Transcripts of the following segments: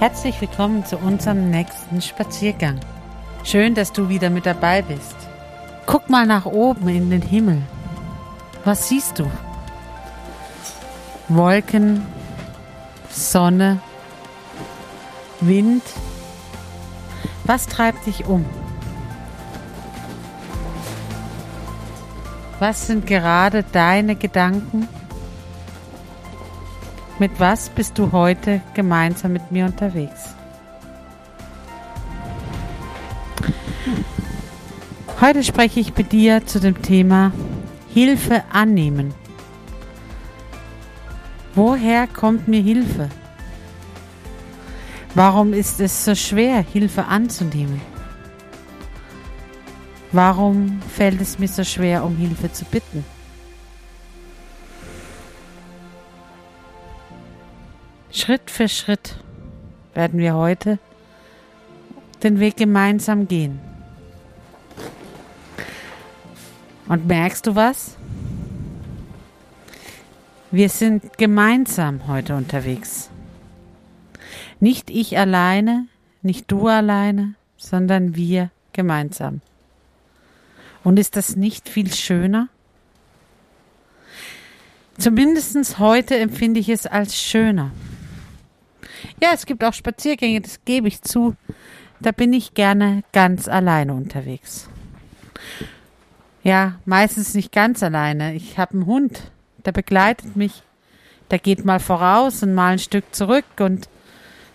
Herzlich willkommen zu unserem nächsten Spaziergang. Schön, dass du wieder mit dabei bist. Guck mal nach oben in den Himmel. Was siehst du? Wolken, Sonne, Wind. Was treibt dich um? Was sind gerade deine Gedanken? Mit was bist du heute gemeinsam mit mir unterwegs? Heute spreche ich mit dir zu dem Thema Hilfe annehmen. Woher kommt mir Hilfe? Warum ist es so schwer, Hilfe anzunehmen? Warum fällt es mir so schwer, um Hilfe zu bitten? Schritt für Schritt werden wir heute den Weg gemeinsam gehen. Und merkst du was? Wir sind gemeinsam heute unterwegs. Nicht ich alleine, nicht du alleine, sondern wir gemeinsam. Und ist das nicht viel schöner? Zumindest heute empfinde ich es als schöner. Ja, es gibt auch Spaziergänge, das gebe ich zu. Da bin ich gerne ganz alleine unterwegs. Ja, meistens nicht ganz alleine. Ich habe einen Hund, der begleitet mich. Der geht mal voraus und mal ein Stück zurück und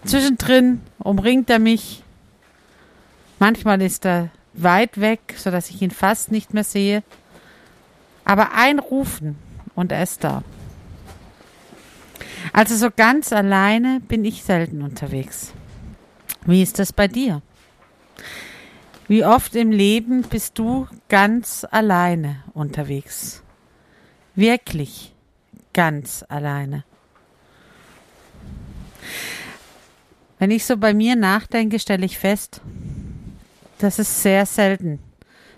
zwischendrin umringt er mich. Manchmal ist er weit weg, so dass ich ihn fast nicht mehr sehe. Aber ein Rufen und er ist da. Also so ganz alleine bin ich selten unterwegs. Wie ist das bei dir? Wie oft im Leben bist du ganz alleine unterwegs? Wirklich ganz alleine. Wenn ich so bei mir nachdenke, stelle ich fest, dass es sehr selten,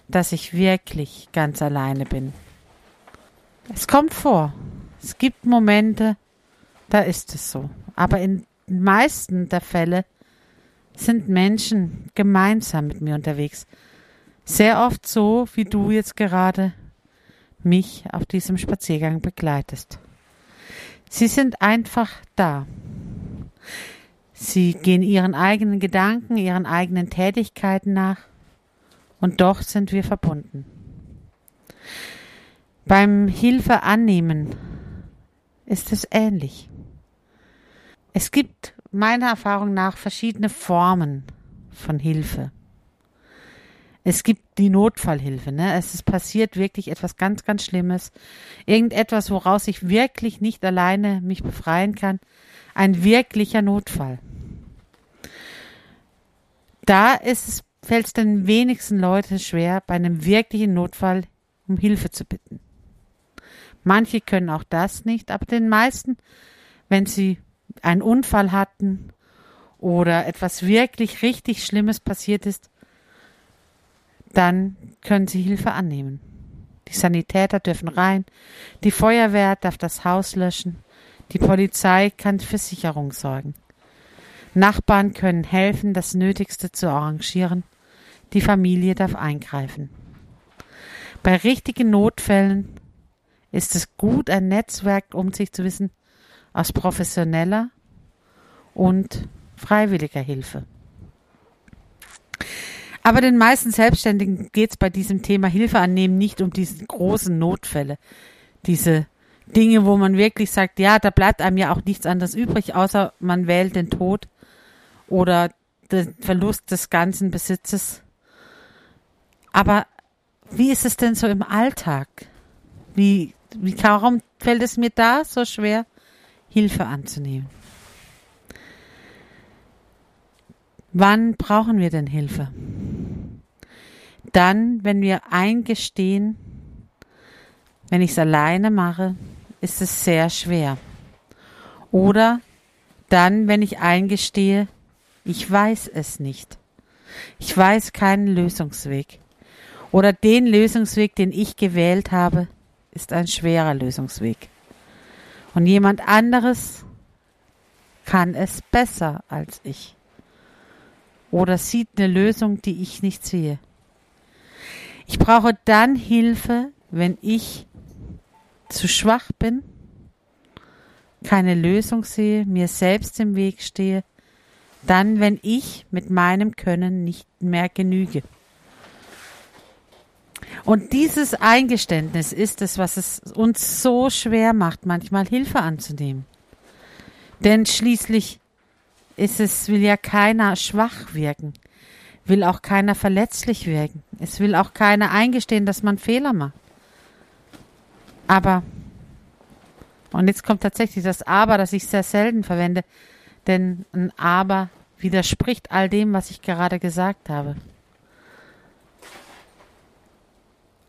dass ich wirklich ganz alleine bin. Es kommt vor. Es gibt Momente, da ist es so. Aber in den meisten der Fälle sind Menschen gemeinsam mit mir unterwegs. Sehr oft so, wie du jetzt gerade mich auf diesem Spaziergang begleitest. Sie sind einfach da. Sie gehen ihren eigenen Gedanken, ihren eigenen Tätigkeiten nach und doch sind wir verbunden. Beim Hilfe annehmen ist es ähnlich. Es gibt meiner Erfahrung nach verschiedene Formen von Hilfe. Es gibt die Notfallhilfe, ne? Es ist passiert wirklich etwas ganz, ganz Schlimmes. Irgendetwas, woraus ich wirklich nicht alleine mich befreien kann. Ein wirklicher Notfall. Da fällt es den wenigsten Leuten schwer, bei einem wirklichen Notfall um Hilfe zu bitten. Manche können auch das nicht, aber den meisten, wenn sie einen Unfall hatten oder etwas wirklich richtig Schlimmes passiert ist, dann können sie Hilfe annehmen. Die Sanitäter dürfen rein, die Feuerwehr darf das Haus löschen, die Polizei kann für Sicherung sorgen. Nachbarn können helfen, das Nötigste zu arrangieren, die Familie darf eingreifen. Bei richtigen Notfällen ist es gut, ein Netzwerk um sich zu wissen aus professioneller und freiwilliger Hilfe. Aber den meisten Selbstständigen geht es bei diesem Thema Hilfe annehmen nicht um diese großen Notfälle, diese Dinge, wo man wirklich sagt, ja, da bleibt einem ja auch nichts anderes übrig, außer man wählt den Tod oder den Verlust des ganzen Besitzes. Aber wie ist es denn so im Alltag? Wie, wie, warum fällt es mir da so schwer, Hilfe anzunehmen? Wann brauchen wir denn Hilfe? Dann, wenn wir eingestehen, wenn ich es alleine mache, ist es sehr schwer. Oder dann, wenn ich eingestehe, ich weiß es nicht. Ich weiß keinen Lösungsweg. Oder den Lösungsweg, den ich gewählt habe, ist ein schwerer Lösungsweg. Und jemand anderes kann es besser als ich. Oder sieht eine Lösung, die ich nicht sehe. Ich brauche dann Hilfe, wenn ich zu schwach bin, keine Lösung sehe, mir selbst im Weg stehe, dann, wenn ich mit meinem Können nicht mehr genüge. Und dieses Eingeständnis ist es, was es uns so schwer macht, manchmal Hilfe anzunehmen. Denn schließlich ist es, will ja keiner schwach wirken, will auch keiner verletzlich wirken, es will auch keiner eingestehen, dass man Fehler macht. Aber, und jetzt kommt tatsächlich das Aber, das ich sehr selten verwende, denn ein Aber widerspricht all dem, was ich gerade gesagt habe.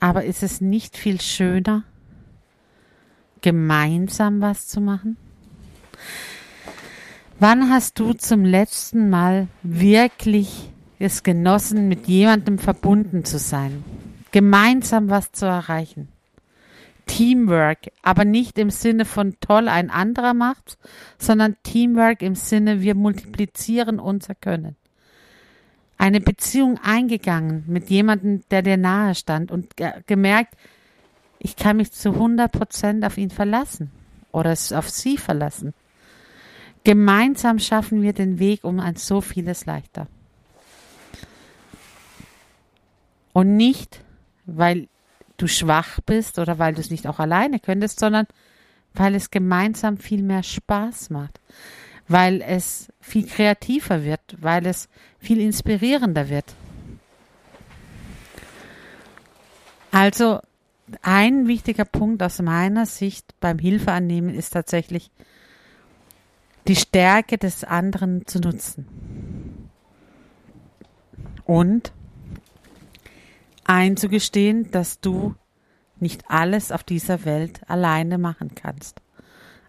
Aber ist es nicht viel schöner, gemeinsam was zu machen? Wann hast du zum letzten Mal wirklich es genossen, mit jemandem verbunden zu sein, gemeinsam was zu erreichen? Teamwork, aber nicht im Sinne von toll ein anderer macht, sondern Teamwork im Sinne wir multiplizieren unser Können. Eine Beziehung eingegangen mit jemandem, der dir nahe stand und ge gemerkt, ich kann mich zu 100 Prozent auf ihn verlassen oder auf sie verlassen. Gemeinsam schaffen wir den Weg um ein so vieles leichter. Und nicht, weil du schwach bist oder weil du es nicht auch alleine könntest, sondern weil es gemeinsam viel mehr Spaß macht, weil es viel kreativer wird, weil es viel inspirierender wird. Also ein wichtiger Punkt aus meiner Sicht beim Hilfeannehmen ist tatsächlich die Stärke des anderen zu nutzen. Und einzugestehen, dass du nicht alles auf dieser Welt alleine machen kannst,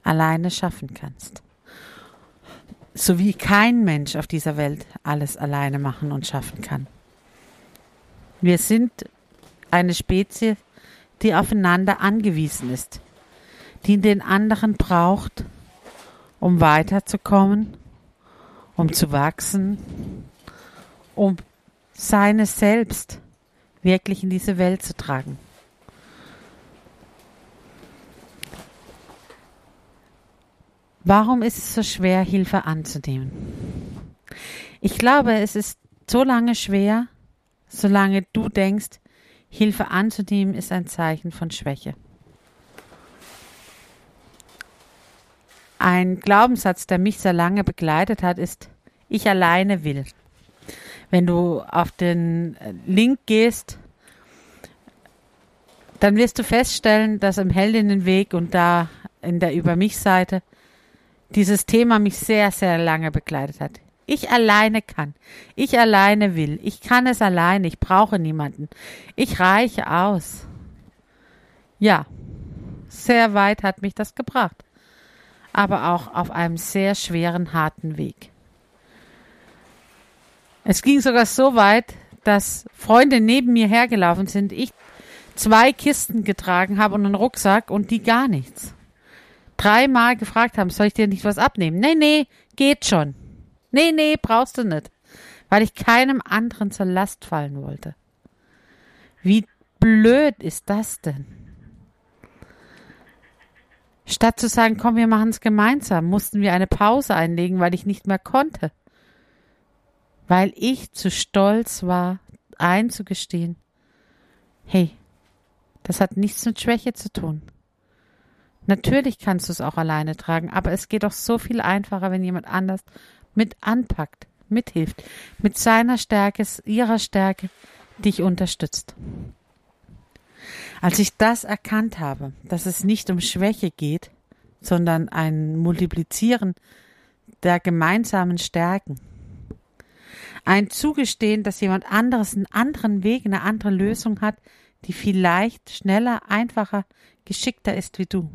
alleine schaffen kannst. So wie kein Mensch auf dieser Welt alles alleine machen und schaffen kann. Wir sind eine Spezies, die aufeinander angewiesen ist, die den anderen braucht, um weiterzukommen, um zu wachsen, um seines Selbst wirklich in diese Welt zu tragen. Warum ist es so schwer, Hilfe anzunehmen? Ich glaube, es ist so lange schwer, solange du denkst, Hilfe anzunehmen ist ein Zeichen von Schwäche. Ein Glaubenssatz, der mich sehr lange begleitet hat, ist, ich alleine will. Wenn du auf den Link gehst, dann wirst du feststellen, dass im Heldinnenweg und da in der Über mich Seite dieses Thema mich sehr, sehr lange begleitet hat. Ich alleine kann. Ich alleine will. Ich kann es alleine. Ich brauche niemanden. Ich reiche aus. Ja, sehr weit hat mich das gebracht. Aber auch auf einem sehr schweren, harten Weg. Es ging sogar so weit, dass Freunde neben mir hergelaufen sind, ich zwei Kisten getragen habe und einen Rucksack und die gar nichts. Dreimal gefragt haben, soll ich dir nicht was abnehmen? Nee, nee, geht schon. Nee, nee, brauchst du nicht. Weil ich keinem anderen zur Last fallen wollte. Wie blöd ist das denn? Statt zu sagen, komm, wir machen es gemeinsam, mussten wir eine Pause einlegen, weil ich nicht mehr konnte. Weil ich zu stolz war, einzugestehen, hey, das hat nichts mit Schwäche zu tun. Natürlich kannst du es auch alleine tragen, aber es geht doch so viel einfacher, wenn jemand anders mit anpackt, mithilft, mit seiner Stärke, ihrer Stärke dich unterstützt. Als ich das erkannt habe, dass es nicht um Schwäche geht, sondern ein Multiplizieren der gemeinsamen Stärken, ein Zugestehen, dass jemand anderes einen anderen Weg, eine andere Lösung hat, die vielleicht schneller, einfacher, geschickter ist wie du.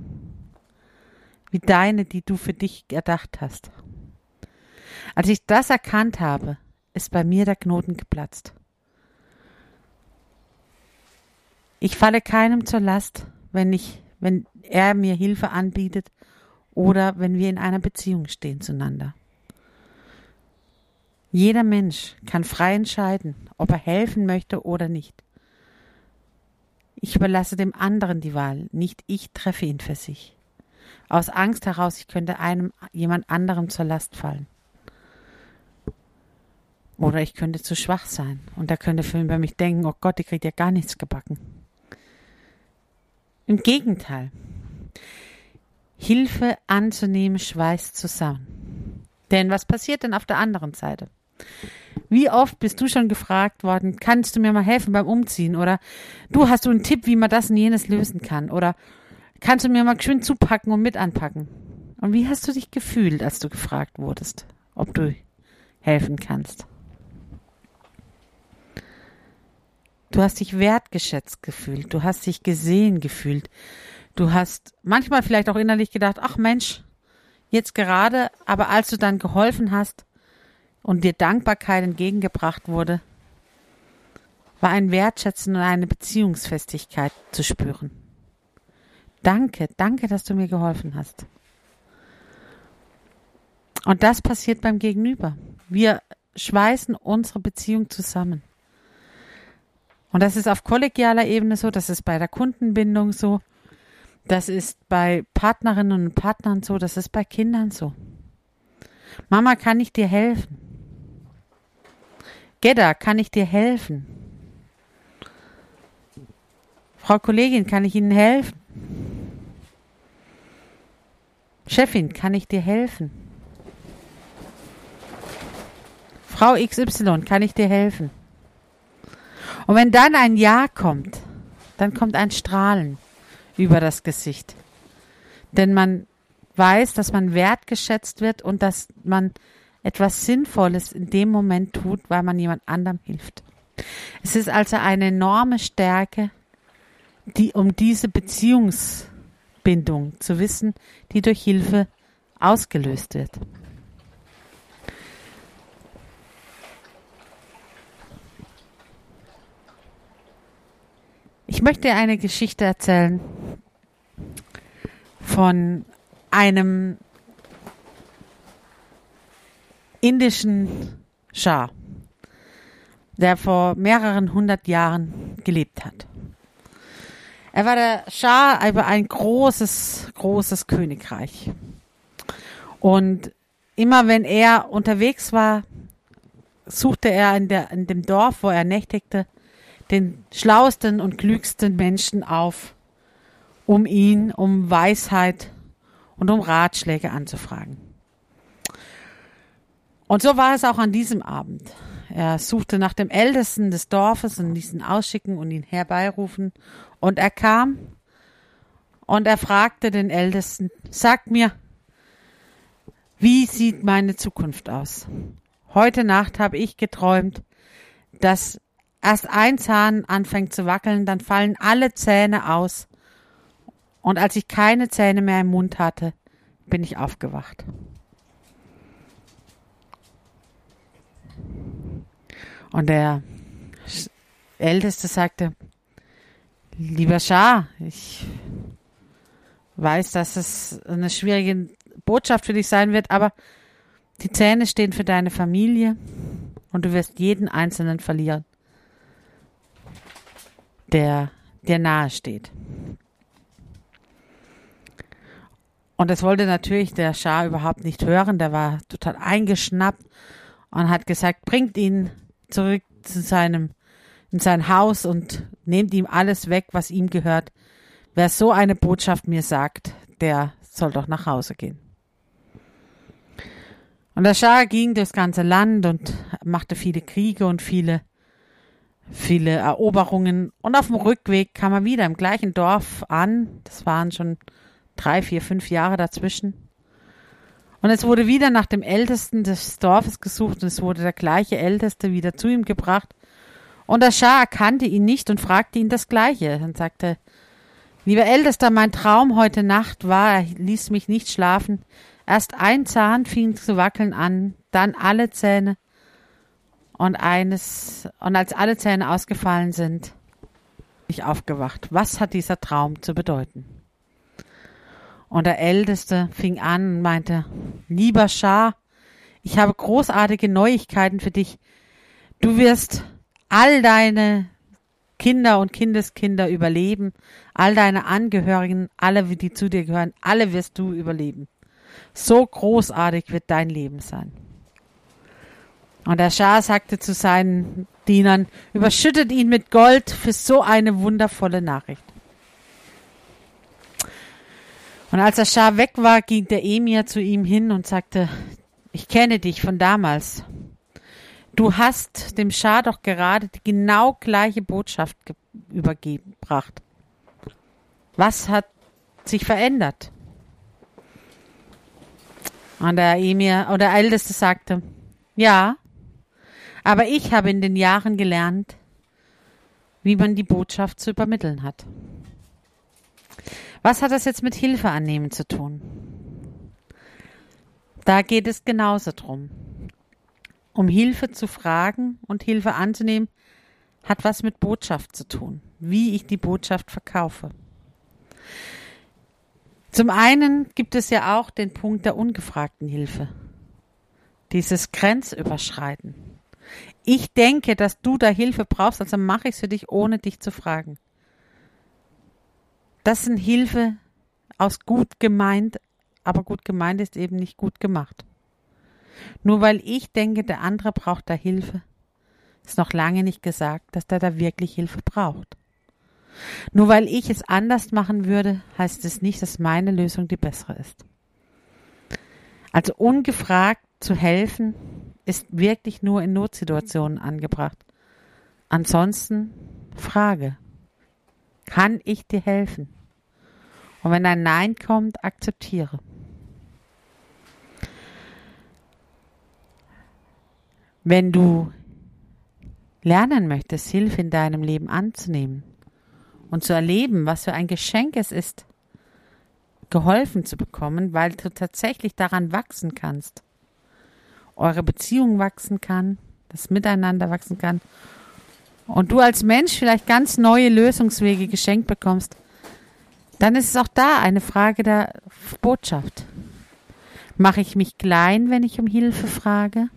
Wie deine, die du für dich erdacht hast. Als ich das erkannt habe, ist bei mir der Knoten geplatzt. Ich falle keinem zur Last, wenn ich, wenn er mir Hilfe anbietet oder wenn wir in einer Beziehung stehen zueinander. Jeder Mensch kann frei entscheiden, ob er helfen möchte oder nicht. Ich überlasse dem anderen die Wahl, nicht ich treffe ihn für sich. Aus Angst heraus, ich könnte einem jemand anderem zur Last fallen. Oder ich könnte zu schwach sein und da könnte Film bei mich denken, oh Gott, die kriegt ja gar nichts gebacken. Im Gegenteil. Hilfe anzunehmen schweißt zusammen. Denn was passiert denn auf der anderen Seite? Wie oft bist du schon gefragt worden, kannst du mir mal helfen beim Umziehen? Oder du hast du einen Tipp, wie man das und jenes lösen kann? Oder kannst du mir mal schön zupacken und mit anpacken? Und wie hast du dich gefühlt, als du gefragt wurdest, ob du helfen kannst? Du hast dich wertgeschätzt gefühlt, du hast dich gesehen gefühlt. Du hast manchmal vielleicht auch innerlich gedacht, ach Mensch, jetzt gerade, aber als du dann geholfen hast und dir Dankbarkeit entgegengebracht wurde, war ein Wertschätzen und eine Beziehungsfestigkeit zu spüren. Danke, danke, dass du mir geholfen hast. Und das passiert beim Gegenüber. Wir schweißen unsere Beziehung zusammen. Und das ist auf kollegialer Ebene so, das ist bei der Kundenbindung so, das ist bei Partnerinnen und Partnern so, das ist bei Kindern so. Mama, kann ich dir helfen? Gedda, kann ich dir helfen? Frau Kollegin, kann ich Ihnen helfen? Chefin, kann ich dir helfen? Frau XY, kann ich dir helfen? Und wenn dann ein Ja kommt, dann kommt ein Strahlen über das Gesicht. Denn man weiß, dass man wertgeschätzt wird und dass man etwas Sinnvolles in dem Moment tut, weil man jemand anderem hilft. Es ist also eine enorme Stärke, die um diese Beziehungsbindung zu wissen, die durch Hilfe ausgelöst wird. Ich möchte eine Geschichte erzählen von einem indischen Schah, der vor mehreren hundert Jahren gelebt hat. Er war der Schah über ein großes, großes Königreich. Und immer wenn er unterwegs war, suchte er in, der, in dem Dorf, wo er nächtigte, den schlauesten und klügsten Menschen auf, um ihn um Weisheit und um Ratschläge anzufragen. Und so war es auch an diesem Abend. Er suchte nach dem Ältesten des Dorfes und ließ ihn ausschicken und ihn herbeirufen. Und er kam und er fragte den Ältesten, sag mir, wie sieht meine Zukunft aus? Heute Nacht habe ich geträumt, dass erst ein Zahn anfängt zu wackeln, dann fallen alle Zähne aus. Und als ich keine Zähne mehr im Mund hatte, bin ich aufgewacht. Und der Älteste sagte, lieber Schah, ich weiß, dass es eine schwierige Botschaft für dich sein wird, aber die Zähne stehen für deine Familie und du wirst jeden einzelnen verlieren der dir nahe steht. Und das wollte natürlich der Schah überhaupt nicht hören. Der war total eingeschnappt und hat gesagt, bringt ihn zurück zu seinem, in sein Haus und nehmt ihm alles weg, was ihm gehört. Wer so eine Botschaft mir sagt, der soll doch nach Hause gehen. Und der Schah ging durchs ganze Land und machte viele Kriege und viele, viele Eroberungen. Und auf dem Rückweg kam er wieder im gleichen Dorf an. Das waren schon drei, vier, fünf Jahre dazwischen. Und es wurde wieder nach dem Ältesten des Dorfes gesucht und es wurde der gleiche Älteste wieder zu ihm gebracht. Und der Schah erkannte ihn nicht und fragte ihn das Gleiche und sagte, Lieber Ältester, mein Traum heute Nacht war, er ließ mich nicht schlafen. Erst ein Zahn fing zu wackeln an, dann alle Zähne und eines, und als alle Zähne ausgefallen sind, ich aufgewacht. Was hat dieser Traum zu bedeuten? Und der Älteste fing an und meinte, lieber Schah, ich habe großartige Neuigkeiten für dich. Du wirst all deine Kinder und Kindeskinder überleben, all deine Angehörigen, alle, die zu dir gehören, alle wirst du überleben. So großartig wird dein Leben sein. Und der Schah sagte zu seinen Dienern, überschüttet ihn mit Gold für so eine wundervolle Nachricht. Und als der Schah weg war, ging der Emir zu ihm hin und sagte, ich kenne dich von damals. Du hast dem Schah doch gerade die genau gleiche Botschaft übergebracht. Was hat sich verändert? Und der Emir oder der Älteste sagte, ja, aber ich habe in den Jahren gelernt, wie man die Botschaft zu übermitteln hat. Was hat das jetzt mit Hilfe annehmen zu tun? Da geht es genauso drum. Um Hilfe zu fragen und Hilfe anzunehmen, hat was mit Botschaft zu tun, wie ich die Botschaft verkaufe. Zum einen gibt es ja auch den Punkt der ungefragten Hilfe. Dieses Grenzüberschreiten. Ich denke, dass du da Hilfe brauchst, also mache ich es für dich, ohne dich zu fragen. Das sind Hilfe aus gut gemeint, aber gut gemeint ist eben nicht gut gemacht. Nur weil ich denke, der andere braucht da Hilfe, ist noch lange nicht gesagt, dass der da wirklich Hilfe braucht. Nur weil ich es anders machen würde, heißt es nicht, dass meine Lösung die bessere ist. Also ungefragt zu helfen, ist wirklich nur in Notsituationen angebracht. Ansonsten Frage. Kann ich dir helfen? Und wenn ein Nein kommt, akzeptiere. Wenn du lernen möchtest, Hilfe in deinem Leben anzunehmen und zu erleben, was für ein Geschenk es ist, geholfen zu bekommen, weil du tatsächlich daran wachsen kannst, eure Beziehung wachsen kann, das Miteinander wachsen kann und du als Mensch vielleicht ganz neue Lösungswege geschenkt bekommst, dann ist es auch da eine Frage der Botschaft. Mache ich mich klein, wenn ich um Hilfe frage?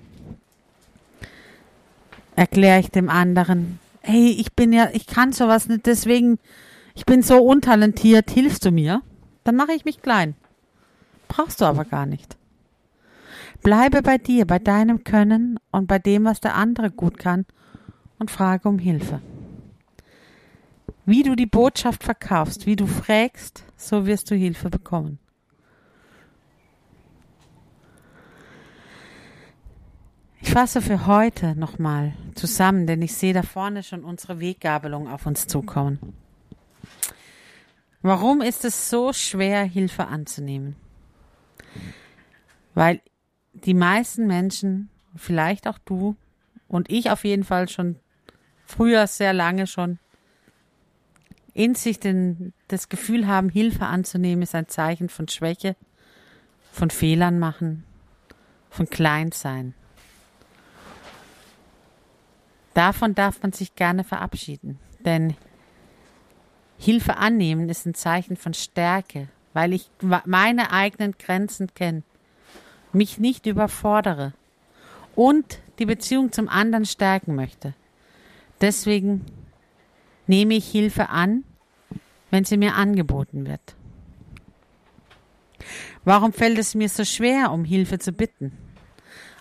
Erkläre ich dem anderen, hey, ich bin ja, ich kann sowas nicht, deswegen, ich bin so untalentiert, hilfst du mir? Dann mache ich mich klein. Brauchst du aber gar nicht. Bleibe bei dir, bei deinem Können und bei dem, was der andere gut kann und frage um Hilfe. Wie du die Botschaft verkaufst, wie du fragst, so wirst du Hilfe bekommen. Ich fasse für heute nochmal zusammen, denn ich sehe da vorne schon unsere Weggabelung auf uns zukommen. Warum ist es so schwer, Hilfe anzunehmen? Weil die meisten Menschen, vielleicht auch du und ich auf jeden Fall schon früher sehr lange schon, in sich den, das Gefühl haben, Hilfe anzunehmen, ist ein Zeichen von Schwäche, von Fehlern machen, von Kleinsein. Davon darf man sich gerne verabschieden, denn Hilfe annehmen ist ein Zeichen von Stärke, weil ich meine eigenen Grenzen kenne, mich nicht überfordere und die Beziehung zum anderen stärken möchte. Deswegen nehme ich Hilfe an, wenn sie mir angeboten wird. Warum fällt es mir so schwer, um Hilfe zu bitten?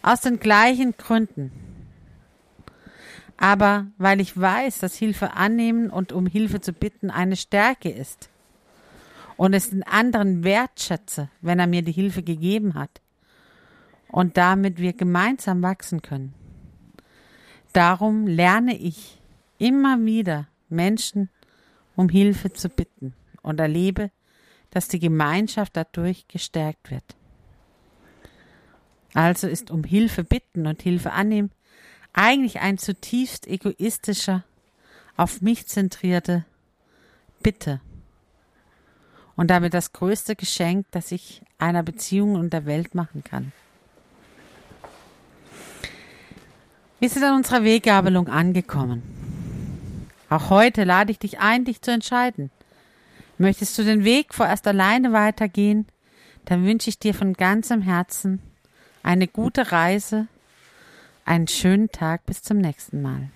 Aus den gleichen Gründen. Aber weil ich weiß, dass Hilfe annehmen und um Hilfe zu bitten eine Stärke ist und es den anderen wertschätze, wenn er mir die Hilfe gegeben hat und damit wir gemeinsam wachsen können. Darum lerne ich immer wieder Menschen um Hilfe zu bitten und erlebe, dass die Gemeinschaft dadurch gestärkt wird. Also ist um Hilfe bitten und Hilfe annehmen eigentlich ein zutiefst egoistischer, auf mich zentrierte Bitte. Und damit das größte Geschenk, das ich einer Beziehung und der Welt machen kann. Wir sind an unserer Weggabelung angekommen. Auch heute lade ich dich ein, dich zu entscheiden. Möchtest du den Weg vorerst alleine weitergehen, dann wünsche ich dir von ganzem Herzen eine gute Reise, einen schönen Tag bis zum nächsten Mal.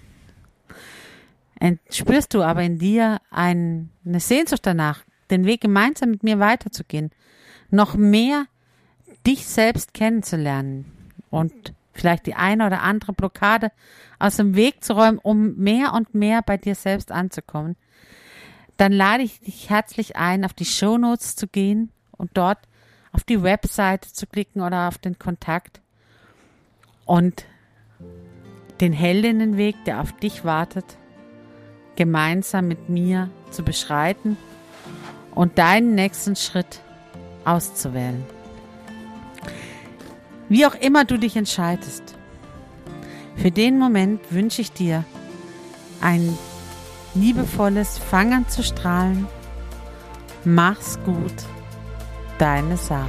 Spürst du aber in dir eine Sehnsucht danach, den Weg gemeinsam mit mir weiterzugehen, noch mehr dich selbst kennenzulernen und vielleicht die eine oder andere Blockade aus dem Weg zu räumen, um mehr und mehr bei dir selbst anzukommen, dann lade ich dich herzlich ein, auf die Show Notes zu gehen und dort auf die Website zu klicken oder auf den Kontakt und den Heldinnenweg, der auf dich wartet, gemeinsam mit mir zu beschreiten und deinen nächsten Schritt auszuwählen. Wie auch immer du dich entscheidest, für den Moment wünsche ich dir ein liebevolles Fangen zu strahlen. Mach's gut, deine Sarah.